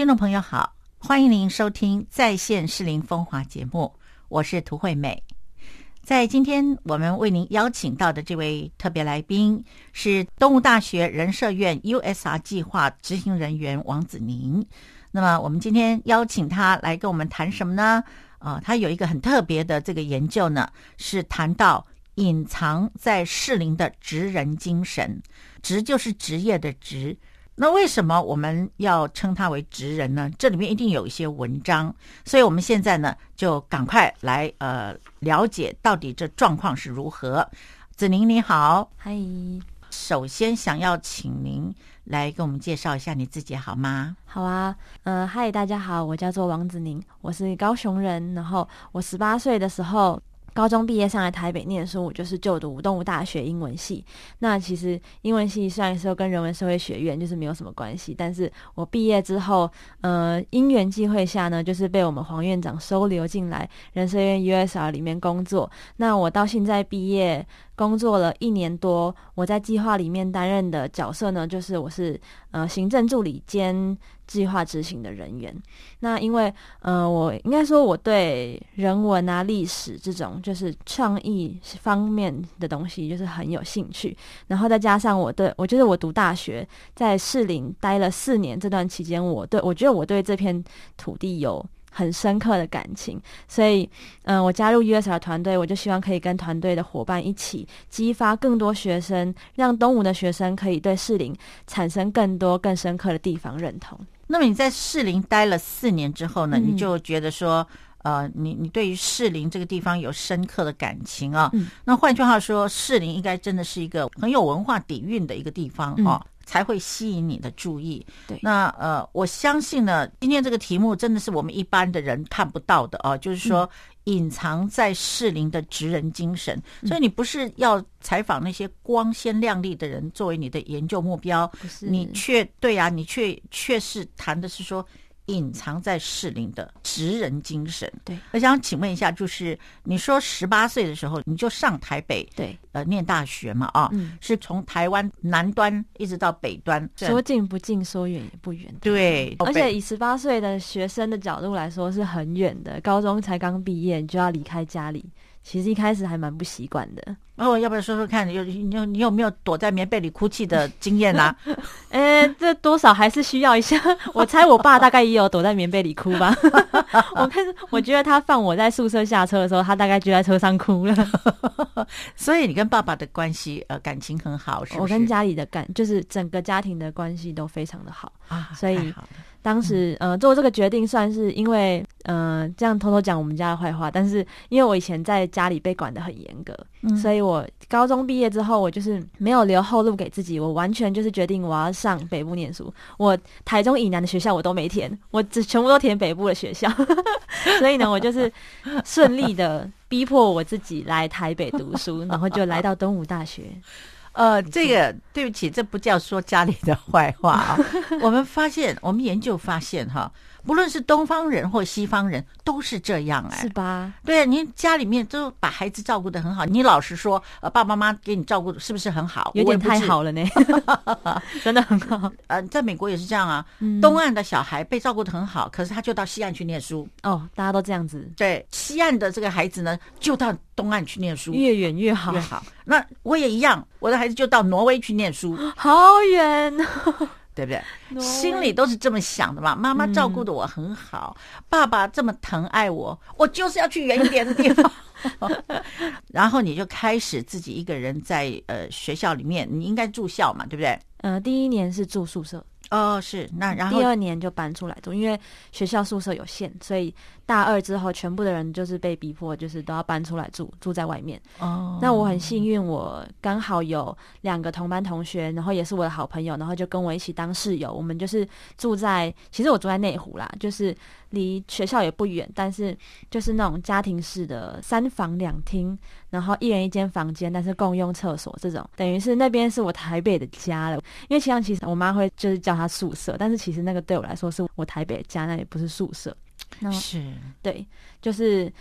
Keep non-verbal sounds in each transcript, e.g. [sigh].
听众朋友好，欢迎您收听在线适龄风华节目，我是涂惠美。在今天我们为您邀请到的这位特别来宾是东吴大学人社院 USR 计划执行人员王子宁。那么我们今天邀请他来跟我们谈什么呢？啊，他有一个很特别的这个研究呢，是谈到隐藏在适龄的职人精神，职就是职业的职。那为什么我们要称他为职人呢？这里面一定有一些文章，所以我们现在呢就赶快来呃了解到底这状况是如何。子宁你好，嗨，首先想要请您来给我们介绍一下你自己好吗？好啊，呃，嗨，大家好，我叫做王子宁，我是高雄人，然后我十八岁的时候。高中毕业上来台北念书，我就是就读动物大学英文系。那其实英文系虽然说跟人文社会学院就是没有什么关系，但是我毕业之后，呃，因缘际会下呢，就是被我们黄院长收留进来人社院 USR 里面工作。那我到现在毕业。工作了一年多，我在计划里面担任的角色呢，就是我是呃行政助理兼计划执行的人员。那因为呃，我应该说我对人文啊、历史这种就是创意方面的东西就是很有兴趣。然后再加上我对我觉得我读大学在士林待了四年，这段期间我对我觉得我对这片土地有。很深刻的感情，所以，嗯，我加入 USR 团队，我就希望可以跟团队的伙伴一起激发更多学生，让东吴的学生可以对适龄产生更多更深刻的地方认同。那么你在适龄待了四年之后呢，你就觉得说，呃，你你对于适龄这个地方有深刻的感情啊？那换句话说，适龄应该真的是一个很有文化底蕴的一个地方啊。才会吸引你的注意。对，那呃，我相信呢，今天这个题目真的是我们一般的人看不到的啊，就是说隐藏在适龄的职人精神。所以你不是要采访那些光鲜亮丽的人作为你的研究目标，你却对啊，你却却是谈的是说。隐藏在适龄的职人精神。对，我想请问一下，就是你说十八岁的时候你就上台北，对，呃，念大学嘛，啊，嗯，是从台湾南端一直到北端，说近不近，说远也不远。对，而且以十八岁的学生的角度来说，是很远的，高中才刚毕业，你就要离开家里。其实一开始还蛮不习惯的。哦，要不要说说看，有你有你有没有躲在棉被里哭泣的 [laughs] 经验啊？[laughs] 呃，这多少还是需要一下。[laughs] 我猜我爸大概也有躲在棉被里哭吧。我看，我觉得他放我在宿舍下车的时候，他大概就在车上哭了。所以你跟爸爸的关系呃感情很好，是我跟家里的感就是整个家庭的关系都非常的好啊。所以当时呃做这个决定，算是因为呃这样偷偷讲我们家的坏话，但是因为我以前在家里被管的很严格，所以我。我高中毕业之后，我就是没有留后路给自己，我完全就是决定我要上北部念书。我台中以南的学校我都没填，我只全部都填北部的学校。[laughs] 所以呢，我就是顺利的逼迫我自己来台北读书，然后就来到东吴大学。呃，这个对不起，这不叫说家里的坏话啊。[laughs] 我们发现，我们研究发现哈。不论是东方人或西方人，都是这样哎，是吧？对，您家里面都把孩子照顾的很好。你老实说，呃，爸爸妈妈给你照顾是不是很好？有点太好了呢，[laughs] 真的很好。呃，在美国也是这样啊。东岸的小孩被照顾的很好，可是他就到西岸去念书。哦，大家都这样子。对，西岸的这个孩子呢，就到东岸去念书，越远越好，越好。那我也一样，我的孩子就到挪威去念书，好远。对不对？心里都是这么想的嘛。妈妈照顾的我很好，爸爸这么疼爱我，我就是要去远一点的地方。[laughs] 然后你就开始自己一个人在呃学校里面，你应该住校嘛，对不对？呃，第一年是住宿舍。哦，是那然后第二年就搬出来住，因为学校宿舍有限，所以大二之后全部的人就是被逼迫，就是都要搬出来住，住在外面。哦，那我很幸运，我刚好有两个同班同学，然后也是我的好朋友，然后就跟我一起当室友。我们就是住在，其实我住在内湖啦，就是离学校也不远，但是就是那种家庭式的三房两厅。然后一人一间房间，但是共用厕所，这种等于是那边是我台北的家了。因为其实其实我妈会就是叫它宿舍，但是其实那个对我来说是我台北的家，那也不是宿舍。是，对，就是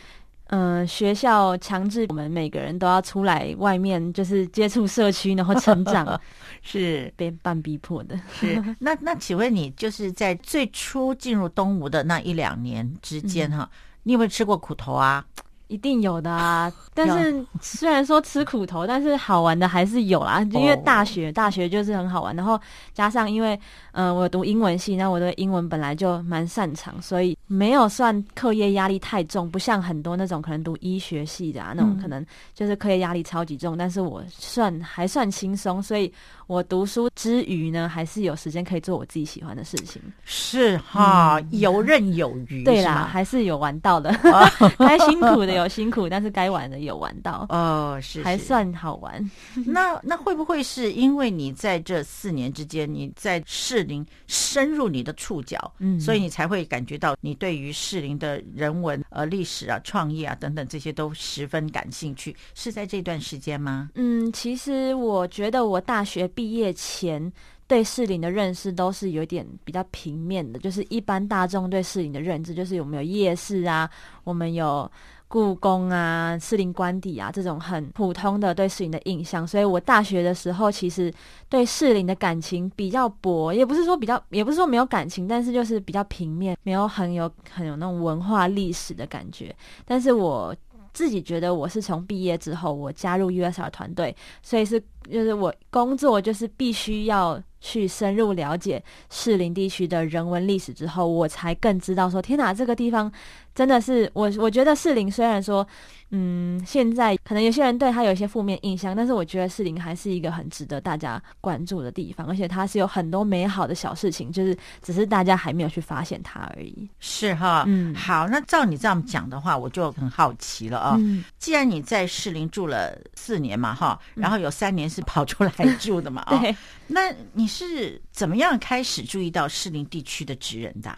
嗯、学校强制我们每个人都要出来外面，就是接触社区，然后成长，[laughs] 是被半逼迫的。是。[laughs] 那那请问你就是在最初进入东吴的那一两年之间哈，你有没有吃过苦头啊？一定有的啊，[laughs] 但是虽然说吃苦头，但是好玩的还是有啦。因为大学，大学就是很好玩，然后加上因为，嗯、我读英文系，那我的英文本来就蛮擅长，所以没有算课业压力太重，不像很多那种可能读医学系的啊，那种嗯可能就是课业压力超级重。但是我算还算轻松，所以我读书之余呢，还是有时间可以做我自己喜欢的事情。是哈，游刃有余。嗯对啦，是还是有玩到的，[laughs] 该辛苦的有辛苦，但是该玩的有玩到。哦，是是还算好玩。[laughs] 那那会不会是因为你在这四年之间，你在士林深入你的触角，嗯所以你才会感觉到你对于士林的人文、呃历史啊、创业啊等等这些都十分感兴趣，是在这段时间吗？嗯，其实我觉得我大学毕业前对士林的认识都是有点比较平面的，就是一般大众对士林的认知，就是我们有夜市啊，我们有。故宫啊，士林官邸啊，这种很普通的对士林的印象，所以我大学的时候其实对士林的感情比较薄，也不是说比较，也不是说没有感情，但是就是比较平面，没有很有很有那种文化历史的感觉。但是我自己觉得我是从毕业之后，我加入 USR 团队，所以是就是我工作就是必须要去深入了解士林地区的人文历史之后，我才更知道说，天哪，这个地方真的是我我觉得士林虽然说，嗯，现在可能有些人对他有一些负面印象，但是我觉得士林还是一个很值得大家关注的地方，而且它是有很多美好的小事情，就是只是大家还没有去发现它而已。是哈，嗯好，那照你这样讲的话，我就很好奇了啊、嗯既然你在士林住了四年嘛，哈，然后有三年是跑出来住的嘛，啊、[laughs] 对。那你是怎么样开始注意到士林地区的职人的啊？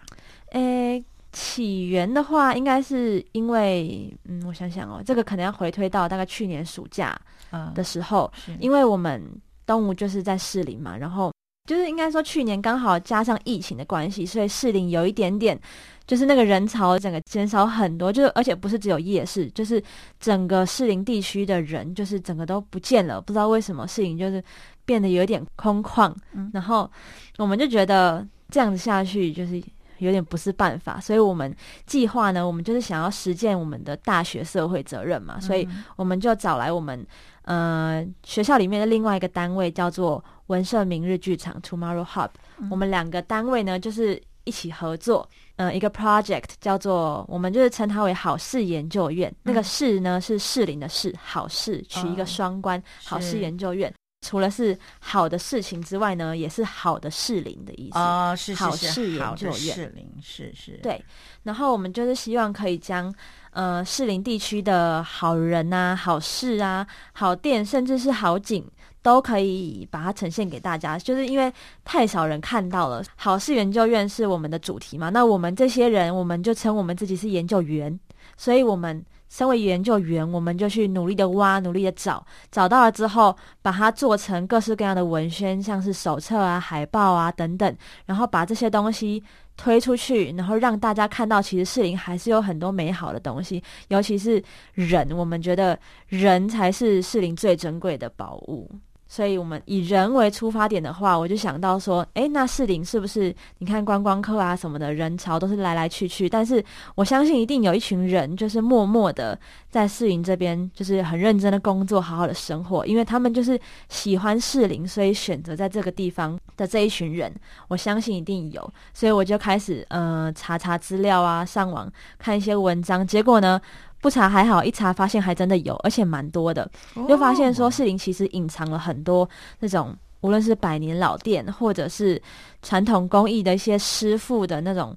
诶，起源的话，应该是因为，嗯，我想想哦，这个可能要回推到大概去年暑假嗯的时候，是因为我们东吴就是在士林嘛，然后就是应该说去年刚好加上疫情的关系，所以士林有一点点。就是那个人潮整个减少很多，就是而且不是只有夜市，就是整个士林地区的人，就是整个都不见了，不知道为什么士林就是变得有点空旷，嗯然后我们就觉得这样子下去就是有点不是办法，所以我们计划呢，我们就是想要实践我们的大学社会责任嘛，所以我们就找来我们呃学校里面的另外一个单位叫做文社明日剧场 Tomorrow Hub，、我们两个单位呢就是一起合作。呃，一个 project 叫做，我们就是称它为好事研究院。那个事呢是适龄的事，好事取一个哦双关，好事研究院。除了是好的事情之外呢，也是好的士林的意思。哦，是好是事是，好的研究院士林是是，对，然后我们就是希望可以将呃士林地区的好人啊、好事啊、好店，甚至是好景，都可以把它呈现给大家。就是因为太少人看到了，好事研究院是我们的主题嘛，那我们这些人，我们就称我们自己是研究员，所以我们。身为研究员，我们就去努力的挖，努力的找，找到了之后，把它做成各式各样的文宣，像是手册啊、海报啊等等，然后把这些东西推出去，然后让大家看到，其实士林还是有很多美好的东西，尤其是人，我们觉得人才是士林最珍贵的宝物。所以，我们以人为出发点的话，我就想到说，诶，那士林是不是你看观光客啊什么的人潮都是来来去去，但是我相信一定有一群人就是默默的在士林这边，就是很认真的工作，好好的生活，因为他们就是喜欢士林，所以选择在这个地方的这一群人，我相信一定有。所以我就开始呃查查资料啊，上网看一些文章，结果呢不查还好，一查发现还真的有，而且蛮多的。哦就发现说士林其实隐藏了很多那种无论是百年老店，或者是传统工艺的一些师傅的那种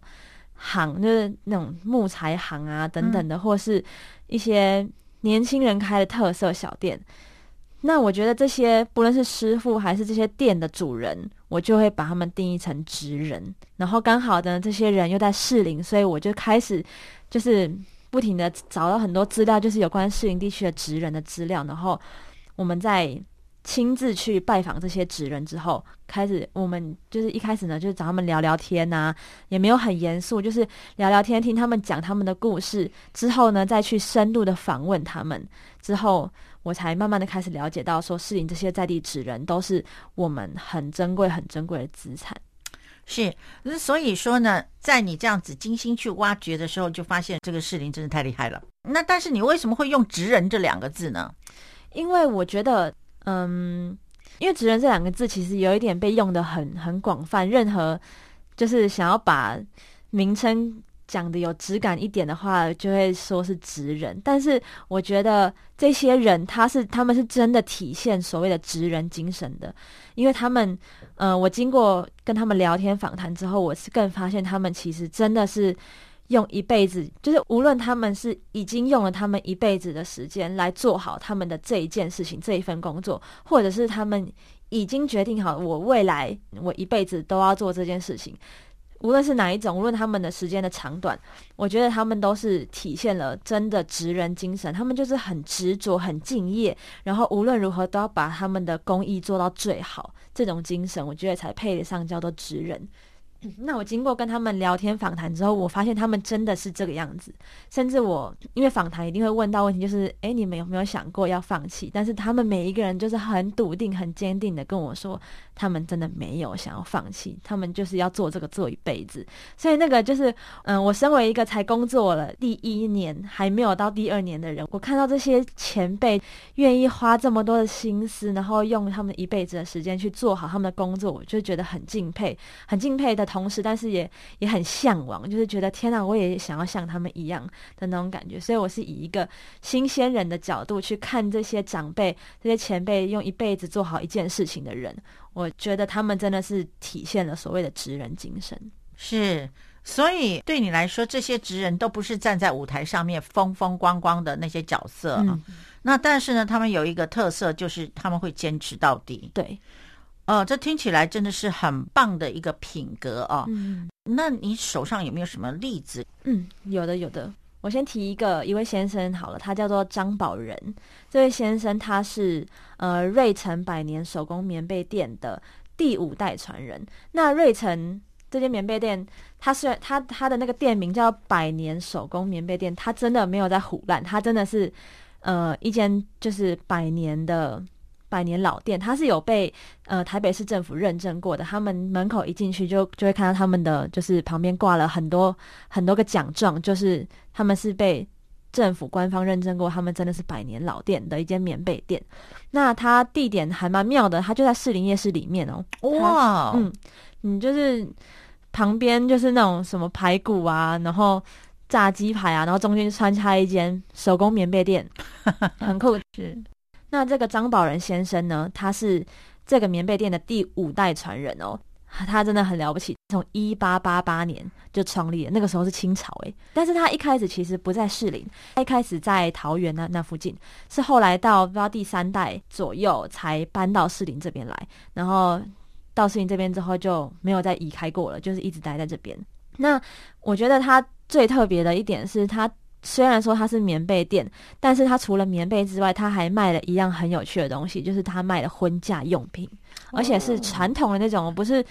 行，就是那种木材行啊等等的，或是一些年轻人开的特色小店。那我觉得这些不论是师傅还是这些店的主人，我就会把他们定义成职人。然后刚好呢，这些人又在适龄，所以我就开始就是不停的找到很多资料，就是有关士林地区的职人的资料。然后我们在亲自去拜访这些职人之后，开始我们就是一开始呢，就是找他们聊聊天呐，也没有很严肃，就是聊聊天，听他们讲他们的故事。之后呢，再去深度的访问他们。之后，我才慢慢的开始了解到，说适龄这些在地职人都是我们很珍贵、很珍贵的资产。是，所以说呢，在你这样子精心去挖掘的时候，就发现这个士林真的太厉害了。那但是你为什么会用“职人”这两个字呢？因为我觉得。嗯，因为“职人”这两个字其实有一点被用的很很广泛，任何就是想要把名称讲的有质感一点的话，就会说是职人。但是我觉得这些人他是他们是真的体现所谓的职人精神的，因为他们，呃，我经过跟他们聊天访谈之后，我是更发现他们其实真的是。用一辈子，就是无论他们是已经用了他们一辈子的时间来做好他们的这一件事情、这一份工作，或者是他们已经决定好我未来我一辈子都要做这件事情，无论是哪一种，无论他们的时间的长短，我觉得他们都是体现了真的职人精神。他们就是很执着、很敬业，然后无论如何都要把他们的工艺做到最好。这种精神，我觉得才配得上叫做职人。[laughs] 那我经过跟他们聊天访谈之后，我发现他们真的是这个样子。甚至我因为访谈一定会问到问题，就是哎，你们有没有想过要放弃？但是他们每一个人就是很笃定、很坚定的跟我说，他们真的没有想要放弃，他们就是要做这个做一辈子。所以那个就是，嗯，我身为一个才工作了第一年还没有到第二年的人，我看到这些前辈愿意花这么多的心思，然后用他们一辈子的时间去做好他们的工作，我就觉得很敬佩，很敬佩的。同时，但是也也很向往，就是觉得天哪，我也想要像他们一样的那种感觉。所以，我是以一个新鲜人的角度去看这些长辈、这些前辈用一辈子做好一件事情的人。我觉得他们真的是体现了所谓的职人精神。是，所以对你来说，这些职人都不是站在舞台上面风风光光的那些角色。那但是呢，他们有一个特色，就是他们会坚持到底。对。哦，这听起来真的是很棒的一个品格哦。嗯，那你手上有没有什么例子？嗯，有的，有的。我先提一个一位先生好了，他叫做张宝仁。这位先生他是呃瑞城百年手工棉被店的第五代传人。那瑞城这间棉被店，他虽然他他的那个店名叫百年手工棉被店，他真的没有在胡乱，他真的是呃一间就是百年的。百年老店，它是有被呃台北市政府认证过的。他们门口一进去就就会看到他们的，就是旁边挂了很多很多个奖状，就是他们是被政府官方认证过，他们真的是百年老店的一间棉被店。那它地点还蛮妙的，它就在士林夜市里面哦。哇，嗯，你就是旁边就是那种什么排骨啊，然后炸鸡排啊，然后中间穿插一间手工棉被店，[laughs] 很酷。是。那这个张宝仁先生呢？他是这个棉被店的第五代传人哦，他真的很了不起，从一八八八年就创立了，那个时候是清朝诶。但是他一开始其实不在士林，他一开始在桃园那那附近，是后来到不知道第三代左右才搬到士林这边来，然后到士林这边之后就没有再移开过了，就是一直待在这边。那我觉得他最特别的一点是他。虽然说它是棉被店，但是它除了棉被之外，它还卖了一样很有趣的东西，就是它卖的婚嫁用品，而且是传统的那种，不是，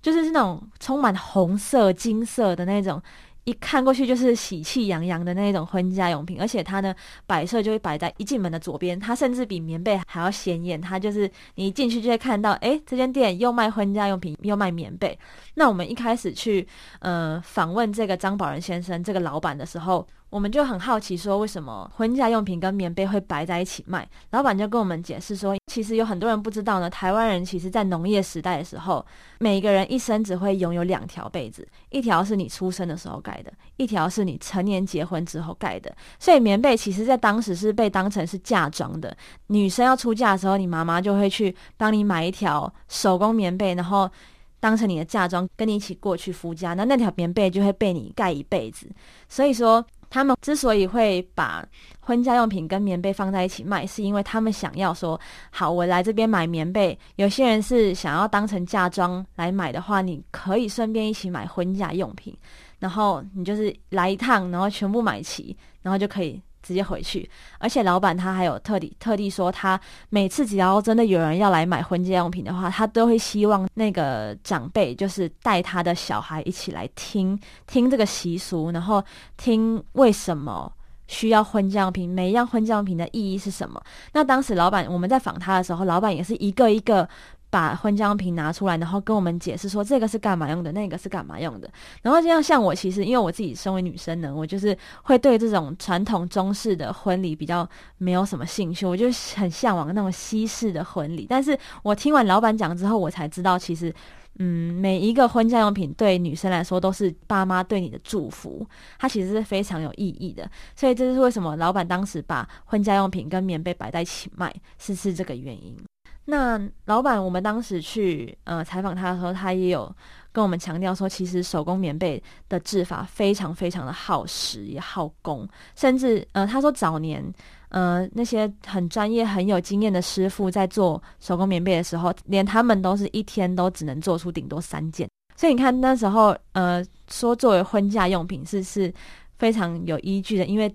就是是那种充满红色、金色的那种。一看过去就是喜气洋洋的那种婚嫁用品，而且它呢摆设就会摆在一进门的左边，它甚至比棉被还要显眼。它就是你一进去就会看到，哎，这间店又卖婚嫁用品，又卖棉被。那我们一开始去呃访问这个张宝仁先生这个老板的时候，我们就很好奇说，为什么婚嫁用品跟棉被会摆在一起卖？老板就跟我们解释说，其实有很多人不知道呢，台湾人其实在农业时代的时候，每个人一生只会拥有两条被子，一条是你出生的时候盖。盖的一条是你成年结婚之后盖的，所以棉被其实在当时是被当成是嫁妆的。女生要出嫁的时候，你妈妈就会去帮你买一条手工棉被，然后当成你的嫁妆，跟你一起过去夫家。那那条棉被就会被你盖一辈子。所以说，他们之所以会把婚嫁用品跟棉被放在一起卖，是因为他们想要说，好，我来这边买棉被，有些人是想要当成嫁妆来买的话，你可以顺便一起买婚嫁用品。然后你就是来一趟，然后全部买齐，然后就可以直接回去。而且老板他还有特地特地说，他每次只要真的有人要来买婚戒用品的话，他都会希望那个长辈就是带他的小孩一起来听听这个习俗，然后听为什么。需要婚嫁用品，每一样婚嫁用品的意义是什么？那当时老板我们在访他的时候，老板也是一个一个把婚嫁用品拿出来，然后跟我们解释说这个是干嘛用的，那个是干嘛用的。然后这样像我，其实因为我自己身为女生呢，我就是会对这种传统中式的婚礼比较没有什么兴趣，我就很向往那种西式的婚礼。但是我听完老板讲之后，我才知道其实。嗯，每一个婚嫁用品对女生来说都是爸妈对你的祝福，它其实是非常有意义的。所以这就是为什么老板当时把婚嫁用品跟棉被摆在一起卖，是是这个原因。那老板，我们当时去呃采访他的时候，他也有跟我们强调说，其实手工棉被的制法非常非常的耗时也耗工，甚至呃他说早年。呃，那些很专业、很有经验的师傅在做手工棉被的时候，连他们都是一天都只能做出顶多三件。所以你看那时候，呃，说作为婚嫁用品是是非常有依据的，因为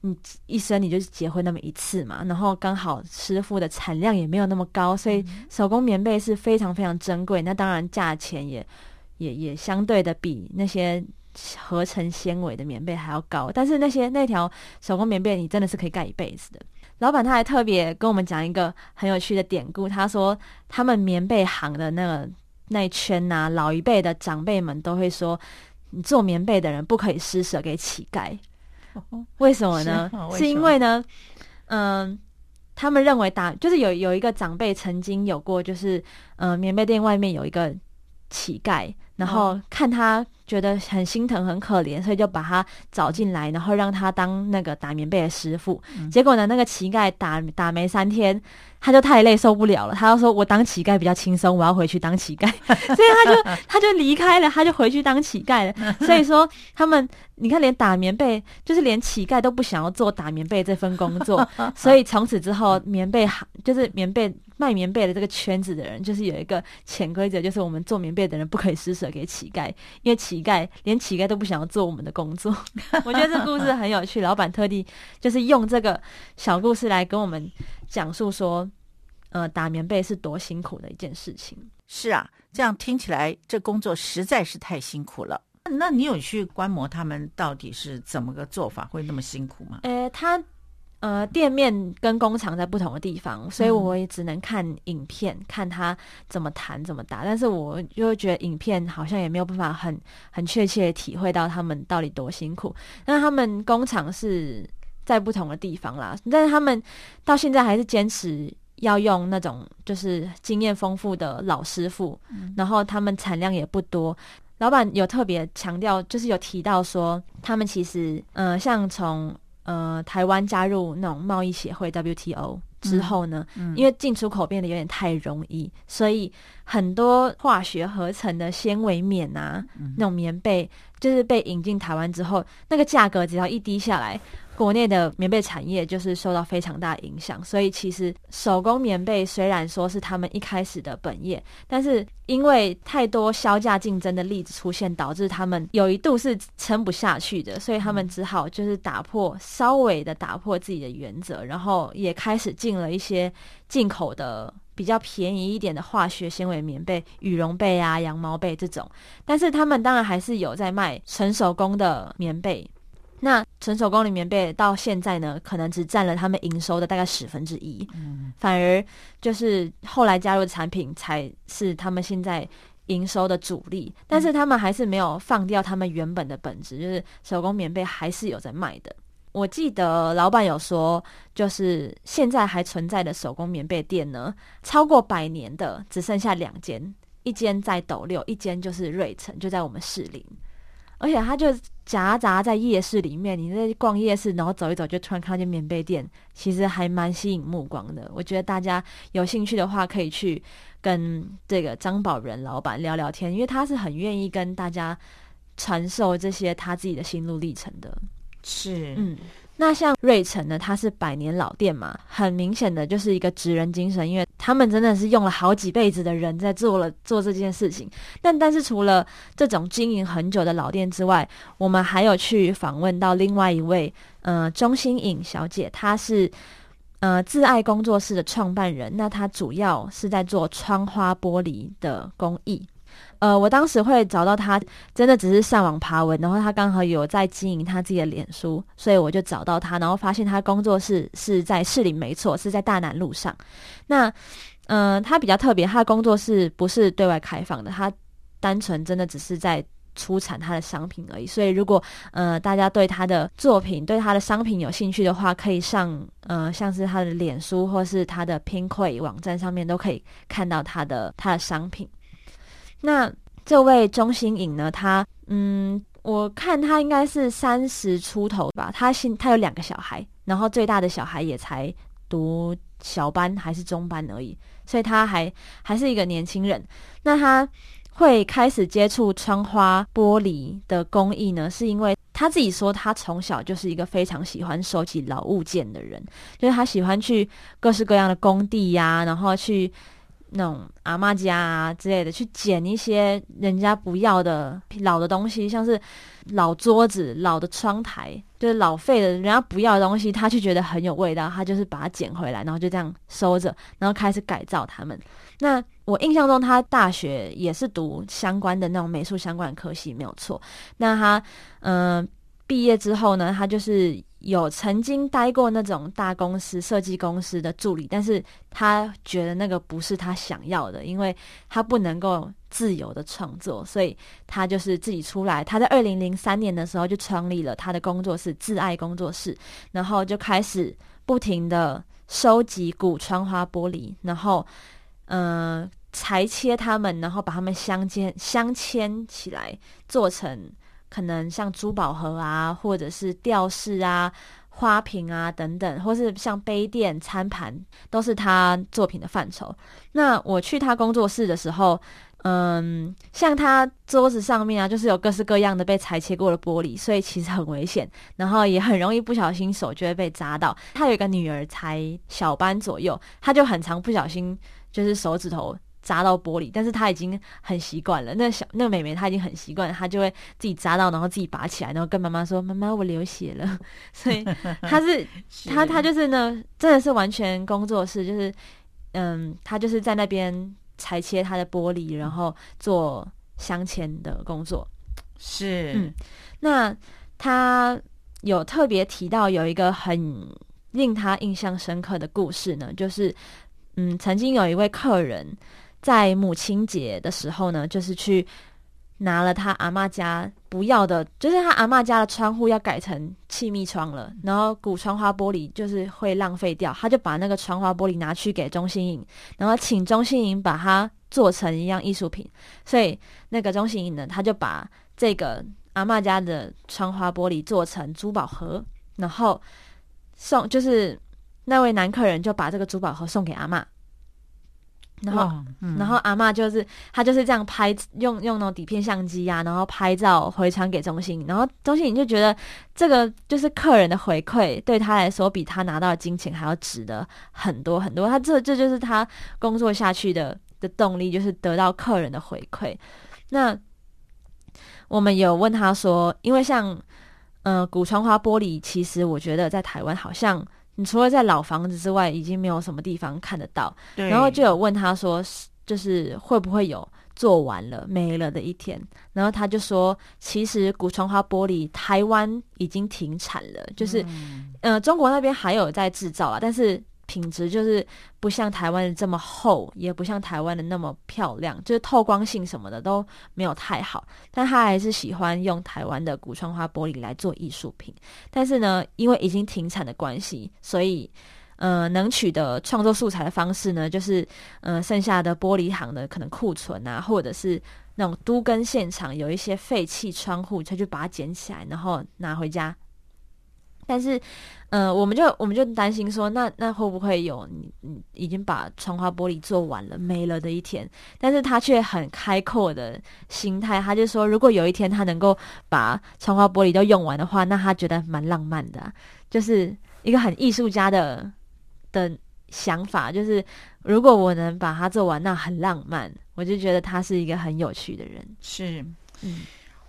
你一生你就是结婚那么一次嘛，然后刚好师傅的产量也没有那么高，所以手工棉被是非常非常珍贵。那当然价钱也也也相对的比那些。合成纤维的棉被还要高，但是那些那条手工棉被你真的是可以盖一辈子的。老板他还特别跟我们讲一个很有趣的典故，他说他们棉被行的那个那一圈呐，老一辈的长辈们都会说，你做棉被的人不可以施舍给乞丐。[laughs] 为什么呢？是因为呢，嗯，他们认为打就是有有一个长辈曾经有过，就是嗯，棉被店外面有一个乞丐，然后看他。觉得很心疼、很可怜，所以就把他找进来，然后让他当那个打棉被的师傅。结果呢，那个乞丐打打没三天。他就太累受不了了，他就说：“我当乞丐比较轻松，我要回去当乞丐。[laughs] ”所以他就他就离开了，他就回去当乞丐了。[laughs] 所以说，他们你看，连打棉被，就是连乞丐都不想要做打棉被这份工作。[laughs] 所以从此之后，棉被行就是棉被卖棉被的这个圈子的人，就是有一个潜规则，就是我们做棉被的人不可以施舍给乞丐，因为乞丐连乞丐都不想要做我们的工作。[laughs] 我觉得这故事很有趣，老板特地就是用这个小故事来跟我们。讲述说，呃，打棉被是多辛苦的一件事情。是啊，这样听起来，这工作实在是太辛苦了。那你有去观摩他们到底是怎么个做法，会那么辛苦吗？呃，他呃，店面跟工厂在不同的地方，所以我也只能看影片，看他怎么弹怎么打。但是我就觉得影片好像也没有办法很很确切体会到他们到底多辛苦。那他们工厂是。在不同的地方啦，但是他们到现在还是坚持要用那种就是经验丰富的老师傅，然后他们产量也不多。老板有特别强调，就是有提到说，他们其实呃，像从呃台湾加入那种贸易协会 WTO 之后呢，因为进出口变得有点太容易，所以很多化学合成的纤维棉啊，那种棉被就是被引进台湾之后，那个价格只要一低下来。国内的棉被产业就是受到非常大影响，所以其实手工棉被虽然说是他们一开始的本业，但是因为太多销价竞争的例子出现，导致他们有一度是撑不下去的，所以他们只好就是打破稍微的打破自己的原则，然后也开始进了一些进口的比较便宜一点的化学纤维棉被、羽绒被啊、羊毛被这种，但是他们当然还是有在卖纯手工的棉被。那纯手工的棉被到现在呢，可能只占了他们营收的大概十分之一，反而就是后来加入的产品才是他们现在营收的主力。但是他们还是没有放掉他们原本的本质，就是手工棉被还是有在卖的。我记得老板有说，就是现在还存在的手工棉被店呢，超过百年的只剩下两间，一间在斗六，一间就是瑞城，就在我们士林。而且它就夹杂在夜市里面，你在逛夜市，然后走一走，就突然看见棉被店，其实还蛮吸引目光的。我觉得大家有兴趣的话，可以去跟这个张宝仁老板聊聊天，因为他是很愿意跟大家传授这些他自己的心路历程的。是，嗯，那像瑞城呢，它是百年老店嘛，很明显的就是一个职人精神，因为他们真的是用了好几辈子的人在做了做这件事情。但但是除了这种经营很久的老店之外，我们还有去访问到另外一位，呃，钟欣颖小姐，她是呃自爱工作室的创办人，那她主要是在做窗花玻璃的工艺。呃，我当时会找到他，真的只是上网爬文，然后他刚好有在经营他自己的脸书，所以我就找到他，然后发现他工作室是在士林，没错，是在大南路上。那，嗯，他比较特别，他的工作室不是对外开放的，他单纯真的只是在出产他的商品而已。所以，如果呃大家对他的作品、对他的商品有兴趣的话，可以上呃像是他的脸书或是他的 Pinkoi 网站上面都可以看到他的他的商品。那这位钟欣颖呢？他嗯，我看他应该是三十出头吧。他现他有两个小孩，然后最大的小孩也才读小班还是中班而已，所以他还还是一个年轻人。那他会开始接触窗花玻璃的工艺呢？是因为他自己说，他从小就是一个非常喜欢收集老物件的人，就是他喜欢去各式各样的工地呀，然后去。那种阿妈家啊之类的，去捡一些人家不要的老的东西，像是老桌子、老的窗台，就是老废的人家不要的东西，他就觉得很有味道，他就是把它捡回来，然后就这样收着，然后开始改造他们。那我印象中，他大学也是读相关的那种美术相关的科系，没有错。那他嗯毕业之后呢，他就是。有曾经待过那种大公司设计公司的助理，但是他觉得那个不是他想要的，因为他不能够自由的创作，所以他就是自己出来。他在二零零三年的时候就创立了他的工作室“挚爱工作室”，然后就开始不停的收集古窗花玻璃，然后嗯裁切它们，然后把它们镶嵌镶嵌起来，做成。可能像珠宝盒啊，或者是吊饰啊、花瓶啊等等，或是像杯垫、餐盘，都是他作品的范畴。那我去他工作室的时候，嗯，像他桌子上面啊，就是有各式各样的被裁切过的玻璃，所以其实很危险，然后也很容易不小心手就会被扎到。他有一个女儿才小班左右，他就很常不小心就是手指头。扎到玻璃，但是他已经很习惯了。那小那个妹妹，她已经很习惯，她就会自己扎到，然后自己拔起来，然后跟妈妈说：“妈妈，我流血了。” [laughs] 所以她是她她就是呢，真的是完全工作室，就是嗯，她就是在那边裁切她的玻璃，然后做镶嵌的工作。是，嗯，那她有特别提到有一个很令她印象深刻的故事呢，就是嗯，曾经有一位客人。在母亲节的时候呢，就是去拿了他阿妈家不要的，就是他阿妈家的窗户要改成气密窗了，然后古窗花玻璃就是会浪费掉，他就把那个窗花玻璃拿去给钟欣颖，然后请钟欣颖把它做成一样艺术品，所以那个钟欣颖呢，他就把这个阿妈家的窗花玻璃做成珠宝盒，然后送，就是那位男客人就把这个珠宝盒送给阿妈。然后，然后阿妈就是她就是这样拍，用用那种底片相机呀，然后拍照回传给中心，然后中心你就觉得这个就是客人的回馈，对他来说比他拿到的金钱还要值得很多很多。他这这就是他工作下去的的动力，就是得到客人的回馈。那我们有问他说，因为像呃古窗花玻璃，其实我觉得在台湾好像。你除了在老房子之外，已经没有什么地方看得到。然后就有问他说，就是会不会有做完了没了的一天？然后他就说，其实古窗花玻璃台湾已经停产了，就是，呃，中国那边还有在制造啊，但是。品质就是不像台湾的这么厚，也不像台湾的那么漂亮，就是透光性什么的都没有太好。但他还是喜欢用台湾的古窗花玻璃来做艺术品。但是呢，因为已经停产的关系，所以呃，能取得创作素材的方式呢，就是呃，剩下的玻璃行的可能库存啊，或者是那种都跟现场有一些废弃窗户，他就把它捡起来，然后拿回家。但是，嗯，我们就我们就担心说，那那会不会有你你已经把窗花玻璃做完了没了的一天？但是他却很开阔的心态，他就说，如果有一天他能够把窗花玻璃都用完的话，那他觉得蛮浪漫的，就是一个很艺术家的的想法，就是如果我能把它做完，那很浪漫。我就觉得他是一个很有趣的人，是，嗯。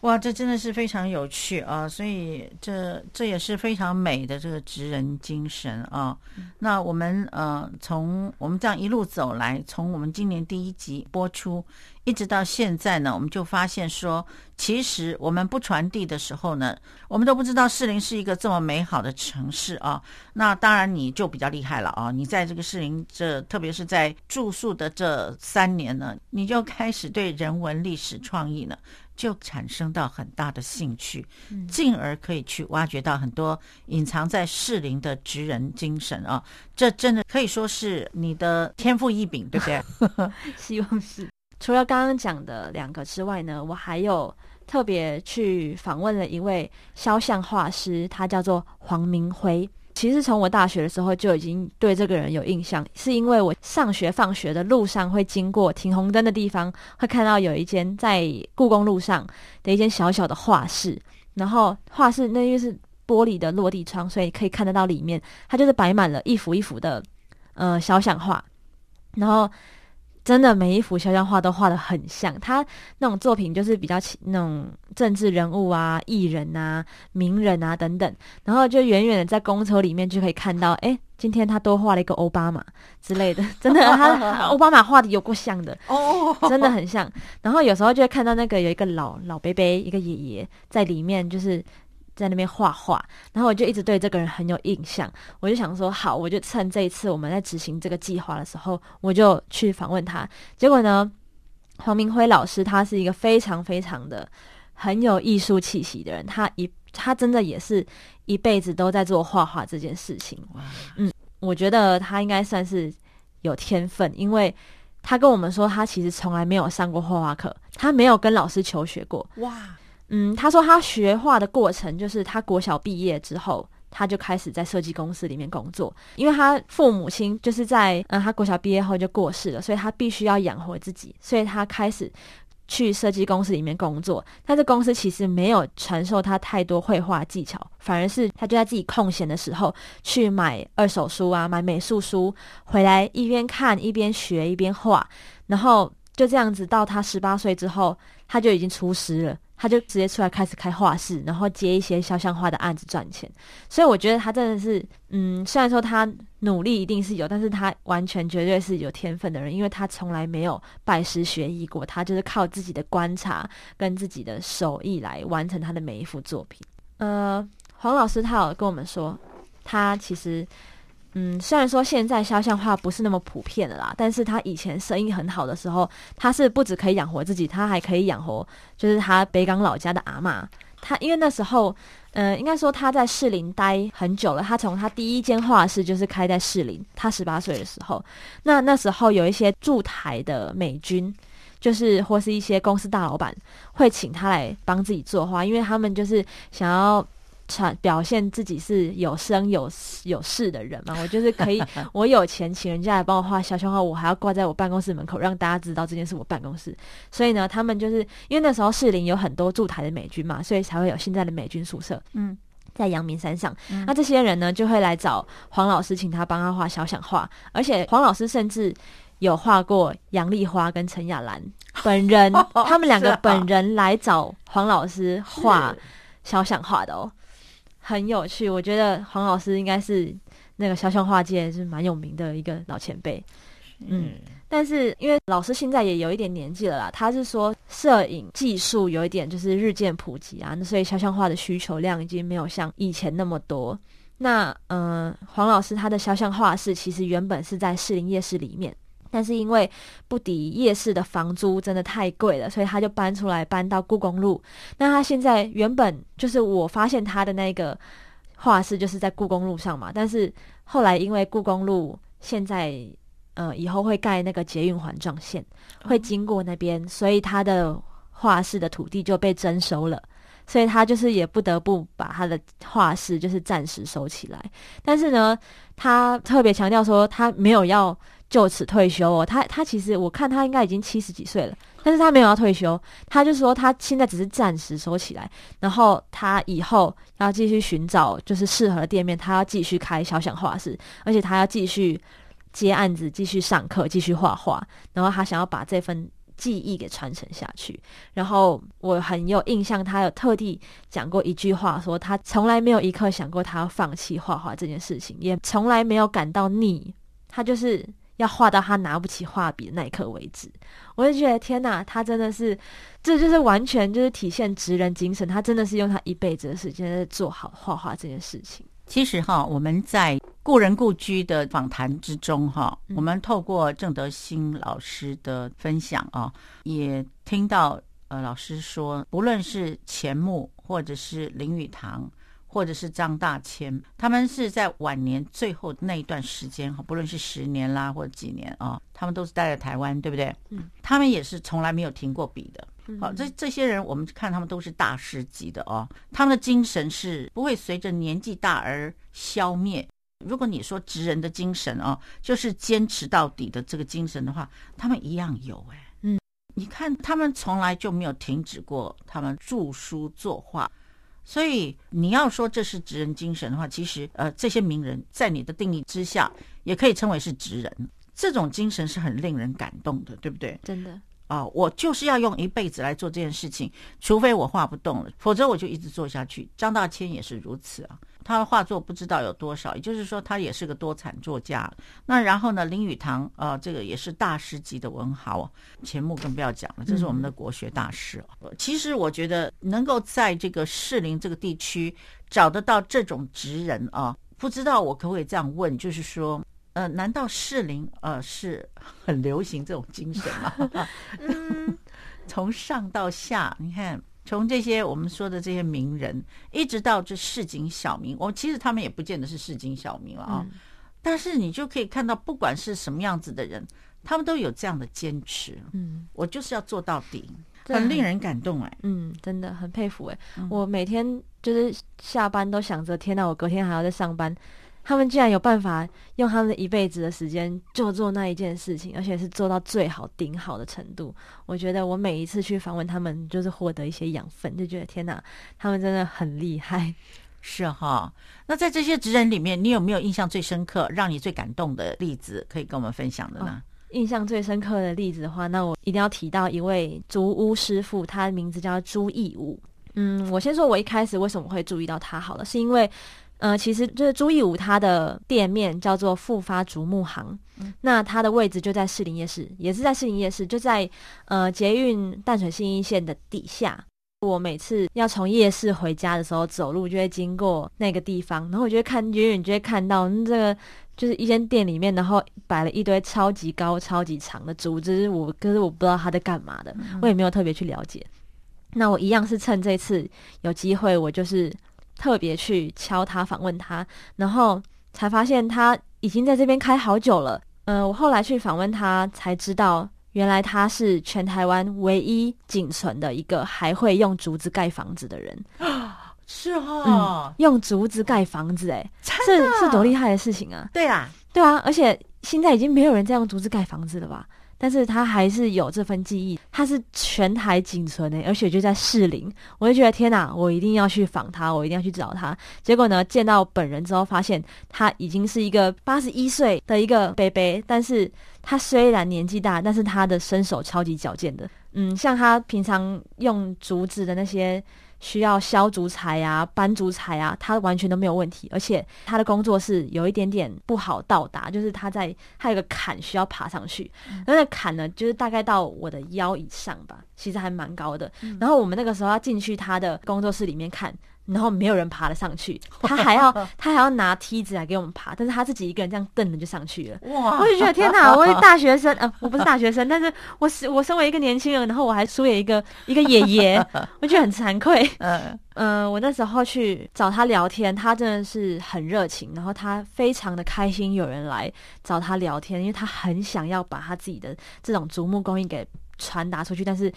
哇，这真的是非常有趣啊！所以这这也是非常美的这个职人精神啊。那我们呃，从我们这样一路走来，从我们今年第一集播出一直到现在呢，我们就发现说，其实我们不传递的时候呢，我们都不知道士林是一个这么美好的城市啊。那当然你就比较厉害了啊！你在这个士林这，特别是在住宿的这三年呢，你就开始对人文、历史、创意呢。就产生到很大的兴趣，进而可以去挖掘到很多隐藏在适龄的职人精神啊！这真的可以说是你的天赋异禀，对不对？[laughs] 希望是。除了刚刚讲的两个之外呢，我还有特别去访问了一位肖像画师，他叫做黄明辉。其实从我大学的时候就已经对这个人有印象，是因为我上学放学的路上会经过停红灯的地方，会看到有一间在故宫路上的一间小小的画室，然后画室那又是玻璃的落地窗，所以可以看得到里面，它就是摆满了一幅一幅的呃肖像画，然后。真的每一幅肖像画都画的很像，他那种作品就是比较那种政治人物啊、艺人啊、名人啊等等，然后就远远的在公车里面就可以看到，哎，今天他多画了一个奥巴马之类的，[laughs] 真的，他奥巴马画的有过像的哦，真的很像。然后有时候就会看到那个有一个老老伯伯，一个爷爷在里面，就是。在那边画画，然后我就一直对这个人很有印象，我就想说好，我就趁这一次我们在执行这个计划的时候，我就去访问他。结果呢，黄明辉老师他是一个非常非常的很有艺术气息的人，他一他真的也是一辈子都在做画画这件事情。嗯，我觉得他应该算是有天分，因为他跟我们说，他其实从来没有上过画画课，他没有跟老师求学过。哇！嗯，他说他学画的过程就是他国小毕业之后，他就开始在设计公司里面工作。因为他父母亲就是在嗯，他国小毕业后就过世了，所以他必须要养活自己，所以他开始去设计公司里面工作。但是公司其实没有传授他太多绘画技巧，反而是他就在自己空闲的时候去买二手书啊，买美术书回来一边看一边学一边画，然后就这样子到他十八岁之后，他就已经出师了。他就直接出来开始开画室，然后接一些肖像画的案子赚钱。所以我觉得他真的是，嗯，虽然说他努力一定是有，但是他完全绝对是有天分的人，因为他从来没有拜师学艺过，他就是靠自己的观察跟自己的手艺来完成他的每一幅作品。呃，黄老师他有跟我们说，他其实。嗯，虽然说现在肖像画不是那么普遍的啦，但是他以前生意很好的时候，他是不止可以养活自己，他还可以养活就是他北港老家的阿妈。他因为那时候，嗯，应该说他在士林待很久了。他从他第一间画室就是开在士林，他十八岁的时候，那那时候有一些驻台的美军，就是或是一些公司大老板会请他来帮自己作画，因为他们就是想要。传表现自己是有声有有势的人嘛？我就是可以，[laughs] 我有钱请人家来帮我画肖像画，我还要挂在我办公室门口，让大家知道这件事我办公室。所以呢，他们就是因为那时候士林有很多驻台的美军嘛，所以才会有现在的美军宿舍。嗯，在阳明山上，那这些人呢就会来找黄老师，请他帮他画肖像画，而且黄老师甚至有画过杨丽花跟陈雅兰 [laughs] 本人，他们两个本人来找黄老师画肖像画的哦。很有趣，我觉得黄老师应该是那个肖像画界是蛮有名的一个老前辈，嗯，但是因为老师现在也有一点年纪了啦，他是说摄影技术有一点就是日渐普及啊，那所以肖像画的需求量已经没有像以前那么多。那嗯，黄老师他的肖像画室其实原本是在士林夜市里面。但是因为不抵夜市的房租真的太贵了，所以他就搬出来搬到故宫路。那他现在原本就是我发现他的那个画室就是在故宫路上嘛，但是后来因为故宫路现在呃以后会盖那个捷运环状线，会经过那边，所以他的画室的土地就被征收了。所以他就是也不得不把他的画室就是暂时收起来。但是呢，他特别强调说他没有要就此退休哦，他他其实我看他应该已经七十几岁了，但是他没有要退休，他就说他现在只是暂时收起来，然后他以后要继续寻找就是适合的店面，他要继续开小想画室，而且他要继续。接案子，继续上课，继续画画，然后他想要把这份记忆给传承下去。然后我很有印象，他有特地讲过一句话，说他从来没有一刻想过他要放弃画画这件事情，也从来没有感到腻。他就是要画到他拿不起画笔的那一刻为止。我就觉得天哪，他真的是，这就是完全就是体现职人精神。他真的是用他一辈子的时间在做好画画这件事情。其实哈，我们在故人故居的访谈之中哈，我们透过郑德兴老师的分享啊，也听到呃老师说，不论是钱穆或者是林语堂。或者是张大千，他们是在晚年最后那一段时间哈，不论是十年啦或者几年啊，他们都是待在台湾，对不对？嗯，他们也是从来没有停过笔的。好，这这些人我们看他们都是大师级的哦，他们的精神是不会随着年纪大而消灭。如果你说职人的精神哦，就是坚持到底的这个精神的话，他们一样有哎。嗯，你看他们从来就没有停止过他们著书作画。所以你要说这是职人精神的话，其实呃，这些名人在你的定义之下，也可以称为是职人。这种精神是很令人感动的，对不对？真的。啊，我就是要用一辈子来做这件事情，除非我画不动了，否则我就一直做下去。张大千也是如此啊，他的画作不知道有多少，也就是说他也是个多产作家。那然后呢，林语堂啊，这个也是大师级的文豪，钱穆更不要讲了，这是我们的国学大师。其实我觉得能够在这个士林这个地区找得到这种职人啊，不知道我可不可以这样问，就是说。呃，难道适龄呃是 [laughs] 很流行这种精神吗？[laughs] [laughs] 从上到下，你看，从这些我们说的这些名人，一直到这市井小民，我其实他们也不见得是市井小民了啊。但是你就可以看到，不管是什么样子的人，他们都有这样的坚持。嗯，我就是要做到底，很令人感动哎。嗯，真的很佩服哎。我每天就是下班都想着，天哪，我隔天还要再上班。他们竟然有办法用他们一辈子的时间就做那一件事情，而且是做到最好顶好的程度。我觉得我每一次去访问他们，就是获得一些养分，就觉得天哪，他们真的很厉害。是哈，那在这些职人里面，你有没有印象最深刻、让你最感动的例子可以跟我们分享的呢？印象最深刻的例子的话，那我一定要提到一位竹屋师傅，他的名字叫朱义武。嗯，我先说我一开始为什么会注意到他好了，是因为。呃，其实就是朱义武他的店面叫做复发竹木行，那他的位置就在士林夜市，也是在士林夜市，就在呃捷运淡水新一线的底下。我每次要从夜市回家的时候，走路就会经过那个地方，然后我就会看远远就会看到这个就是一间店里面，然后摆了一堆超级高、超级长的竹子，我可是我不知道他在干嘛的，我也没有特别去了解。那我一样是趁这次有机会，我就是。特别去敲他访问他，然后才发现他已经在这边开好久了。嗯，我后来去访问他，才知道原来他是全台湾唯一仅存的一个还会用竹子盖房子的人。[gasps] 是哈，用竹子盖房子，哎，这是多厉害的事情啊！对啊，对啊，而且现在已经没有人再用竹子盖房子了吧？但是他还是有这份记忆，他是全台仅存的，而且就在士林，我就觉得天哪，我一定要去访他，我一定要去找他。结果呢，见到本人之后，发现他已经是一个八十一岁的一个伯伯，但是他虽然年纪大，但是他的身手超级矫健的。嗯，像他平常用竹子的那些。需要削竹材啊、搬竹材啊，他完全都没有问题。而且他的工作是有一点点不好到达，就是他在他有个坎需要爬上去，那个坎呢，就是大概到我的腰以上吧，其实还蛮高的。然后我们那个时候要进去他的工作室里面看。然后没有人爬了上去，[laughs] 他还要他还要拿梯子来给我们爬，但是他自己一个人这样蹬着就上去了。哇！我就觉得天哪，[laughs] 我是大学生，呃，我不是大学生，但是我是我身为一个年轻人，然后我还输给一个一个爷爷，[laughs] 我觉得很惭愧。嗯嗯，我那时候去找他聊天，他真的是很热情，然后他非常的开心有人来找他聊天，因为他很想要把他自己的这种竹木工艺给传达出去，但是。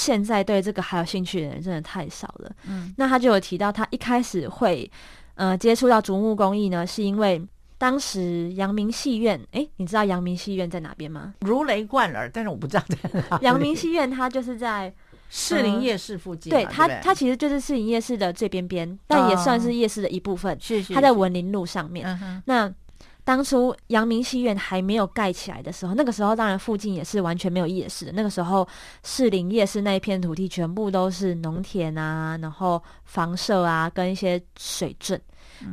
现在对这个还有兴趣的人真的太少了。嗯，那他就有提到，他一开始会呃接触到竹木工艺呢，是因为当时阳明戏院，哎，你知道阳明戏院在哪边吗？如雷贯耳，但是我不知道在哪。阳明戏院它就是在士林夜市附近，对它，它其实就是士林夜市的最边边，但也算是夜市的一部分。是是，它在文林路上面。那当初阳明戏院还没有盖起来的时候，那个时候当然附近也是完全没有夜市的。那个时候士林夜市那一片土地全部都是农田啊，然后房舍啊，跟一些水镇。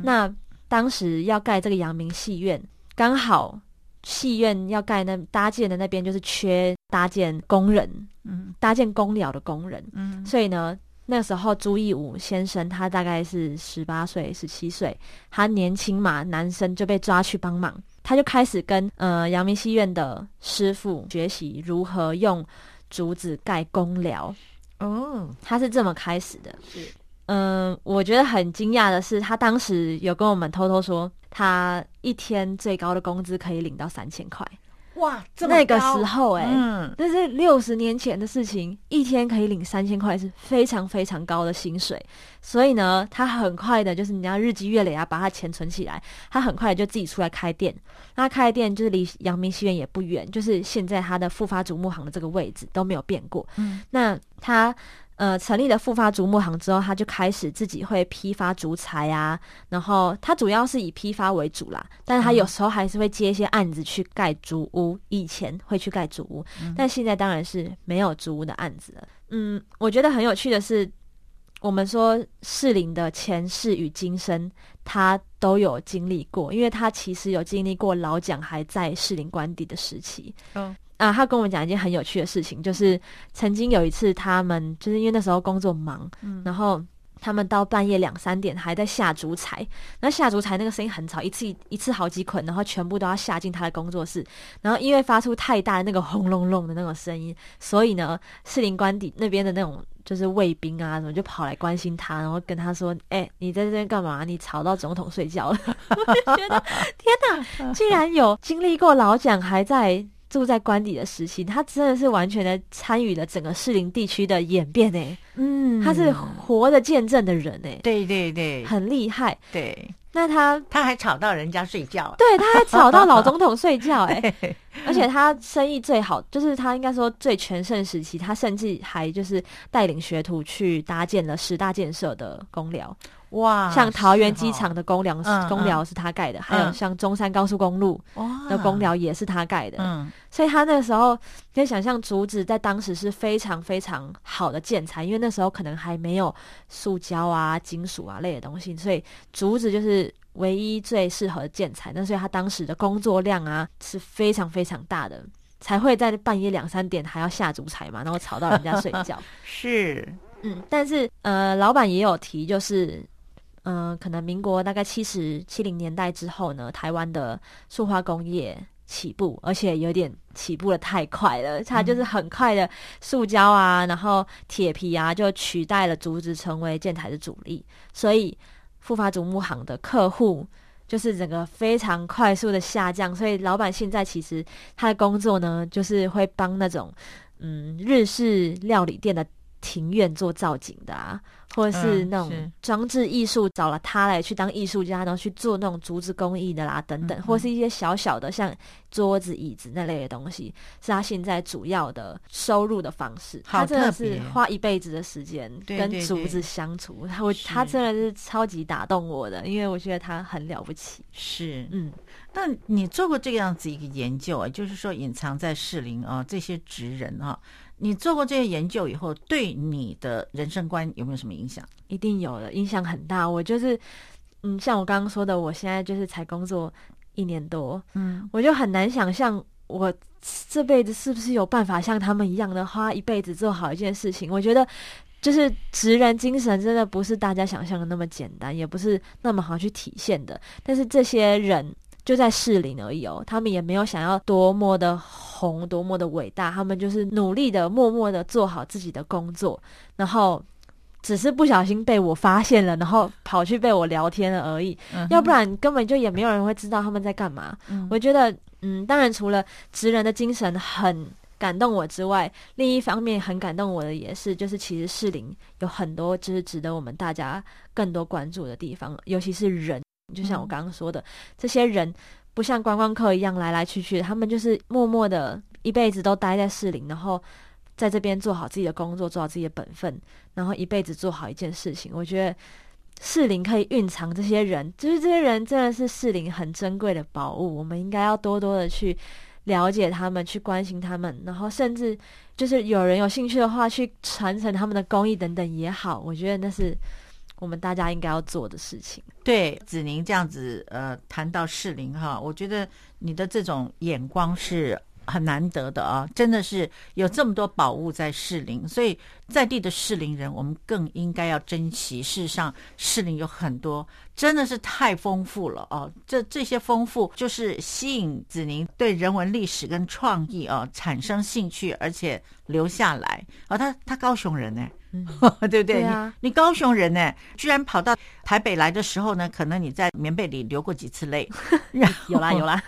那当时要盖这个阳明戏院，刚好戏院要盖那搭建的那边就是缺搭建工人，嗯，搭建工寮的工人，嗯，所以呢。那时候朱义武先生他大概是十八岁、十七岁，他年轻嘛，男生就被抓去帮忙，他就开始跟呃阳明戏院的师傅学习如何用竹子盖公寮。哦，他是这么开始的。是，嗯，我觉得很惊讶的是，他当时有跟我们偷偷说，他一天最高的工资可以领到三千块。哇，那个时候哎，嗯，那是六十年前的事情，一天可以领三千块是非常非常高的薪水，所以呢，他很快的，就是你要日积月累啊，把他钱存起来，他很快就自己出来开店。那开店就是离阳明戏院也不远，就是现在他的复发竹木行的这个位置都没有变过。嗯，那他。呃，成立了复发竹木行之后，他就开始自己会批发竹材啊，然后他主要是以批发为主啦，但是他有时候还是会接一些案子去盖竹屋。以前会去盖竹屋，但现在当然是没有竹屋的案子了。嗯，我觉得很有趣的是，我们说士林的前世与今生，他都有经历过，因为他其实有经历过老蒋还在士林官邸的时期。嗯。啊，他跟我们讲一件很有趣的事情，就是曾经有一次，他们就是因为那时候工作忙，然后他们到半夜两三点还在下竹材，那下竹材那个声音很吵，一次一次好几捆，然后全部都要下进他的工作室，然后因为发出太大的那个轰隆隆的那种声音，所以呢，士林官邸那边的那种就是卫兵啊什么就跑来关心他，然后跟他说：“哎，你在这边干嘛？你吵到总统睡觉了。”我就觉得天哪，竟然有经历过老蒋还在。住在官邸的时期，他真的是完全的参与了整个士林地区的演变呢。嗯，他是活的见证的人呢。对对对，很厉害。对，那他他还吵到人家睡觉，对，他还吵到老总统睡觉诶。[laughs] 而且他生意最好，就是他应该说最全盛时期，他甚至还就是带领学徒去搭建了十大建设的公寮。哇，像桃园机场的公寮，公寮是他盖的，还有像中山高速公路的公寮也是他盖的。嗯，所以他那时候可以想象，竹子在当时是非常非常好的建材，因为那时候可能还没有塑胶啊、金属啊类的东西，所以竹子就是唯一最适合的建材。那所以他当时的工作量啊是非常非常大的，才会在半夜两三点还要下竹材嘛，然后吵到人家睡觉。[laughs] 是，嗯，但是呃，老板也有提，就是。嗯，可能民国大概七十七零年代之后呢，台湾的塑化工业起步，而且有点起步的太快了。它就是很快的，塑胶啊，然后铁皮啊，就取代了竹子成为建材的主力。所以富发竹木行的客户就是整个非常快速的下降。所以老板现在其实他的工作呢，就是会帮那种嗯日式料理店的庭院做造景的啊。或者是那种装置艺术，找了他来去当艺术家，然后去做那种竹子工艺的啦，等等，或是一些小小的像桌子、椅子那类的东西，是他现在主要的收入的方式。他真的是花一辈子的时间跟竹子相处，他我他真的是超级打动我的，因为我觉得他很了不起。是，嗯，那你做过这个样子一个研究啊，就是说隐藏在士林啊这些职人啊。你做过这些研究以后，对你的人生观有没有什么影响？一定有的，影响很大。我就是，嗯，像我刚刚说的，我现在就是才工作一年多，嗯，我就很难想象我这辈子是不是有办法像他们一样的花一辈子做好一件事情。我觉得，就是职人精神真的不是大家想象的那么简单，也不是那么好去体现的。但是这些人。就在适龄而已哦，他们也没有想要多么的红，多么的伟大，他们就是努力的、默默的做好自己的工作，然后只是不小心被我发现了，然后跑去被我聊天了而已。要不然根本就也没有人会知道他们在干嘛。我觉得，嗯，当然除了职人的精神很感动我之外，另一方面很感动我的也是，就是其实士林有很多就是值得我们大家更多关注的地方，尤其是人，就像我刚刚说的，这些人不像观光客一样来来去去，他们就是默默的一辈子都待在士林，然后在这边做好自己的工作，做好自己的本分，然后一辈子做好一件事情。我觉得士林可以蕴藏这些人，就是这些人真的是士林很珍贵的宝物，我们应该要多多的去。了解他们，去关心他们，然后甚至就是有人有兴趣的话，去传承他们的工艺等等也好，我觉得那是我们大家应该要做的事情。对，子宁这样子呃谈到适龄哈，我觉得你的这种眼光是。很难得的啊，真的是有这么多宝物在士林，所以在地的士林人，我们更应该要珍惜。事实上，士林有很多真的是太丰富了哦，这这些丰富就是吸引子宁对人文历史跟创意啊产生兴趣，而且留下来啊。他他高雄人呢，[laughs] 对不对？你你高雄人呢，居然跑到台北来的时候呢，可能你在棉被里流过几次泪，[laughs] 有啦有啦。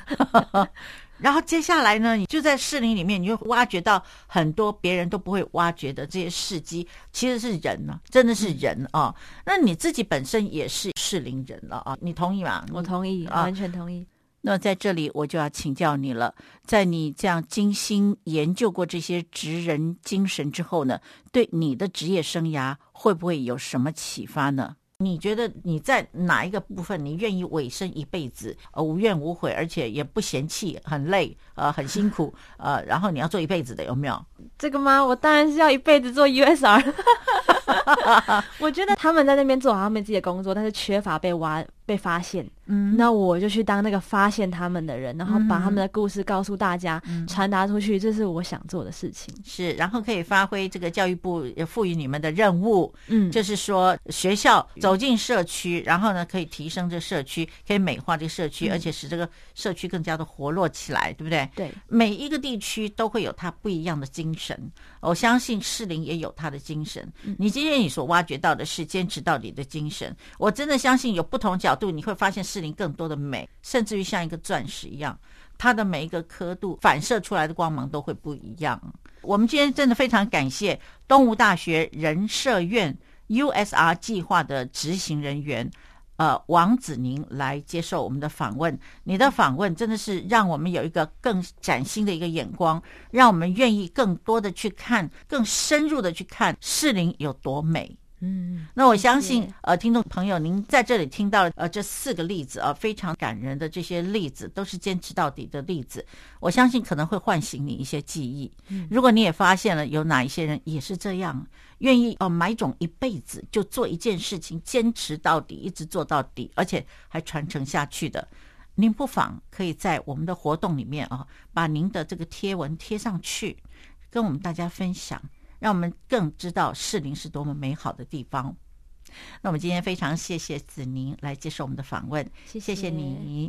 然后接下来呢，你就在士林里面，你就挖掘到很多别人都不会挖掘的这些事迹，其实是人呢，真的是人啊。那你自己本身也是士林人了啊，你同意吗？我同意，完全同意。那在这里我就要请教你了，在你这样精心研究过这些职人精神之后呢，对你的职业生涯会不会有什么启发呢？你觉得你在哪一个部分你愿意委身一辈子，呃，无怨无悔，而且也不嫌弃，很累，呃，很辛苦，呃，然后你要做一辈子的，有没有？这个吗？我当然是要一辈子做 USR。[laughs] 我觉得他们在那边做好他们自己的工作，但是缺乏被挖。被发现，嗯，那我就去当那个发现他们的人，然后把他们的故事告诉大家，传达出去，这是我想做的事情。是，然后可以发挥这个教育部赋予你们的任务，嗯，就是说学校走进社区，然后呢，可以提升这社区，可以美化这个社区，而且使这个社区更加的活络起来，对不对？对，每一个地区都会有它不一样的精神，我相信士林也有他的精神。你今天你所挖掘到的是坚持到底的精神，我真的相信有不同角。度你会发现士林更多的美，甚至于像一个钻石一样，它的每一个刻度反射出来的光芒都会不一样。我们今天真的非常感谢东吴大学人社院 USR 计划的执行人员，呃，王子宁来接受我们的访问。你的访问真的是让我们有一个更崭新的一个眼光，让我们愿意更多的去看，更深入的去看士林有多美。嗯，那我相信，呃，听众朋友，您在这里听到呃这四个例子啊，非常感人的这些例子，都是坚持到底的例子。我相信可能会唤醒你一些记忆。如果你也发现了有哪一些人也是这样，愿意哦买种一辈子就做一件事情，坚持到底，一直做到底，而且还传承下去的，您不妨可以在我们的活动里面啊，把您的这个贴文贴上去，跟我们大家分享。让我们更知道士林是多么美好的地方。那我们今天非常谢谢子宁来接受我们的访问，谢谢你。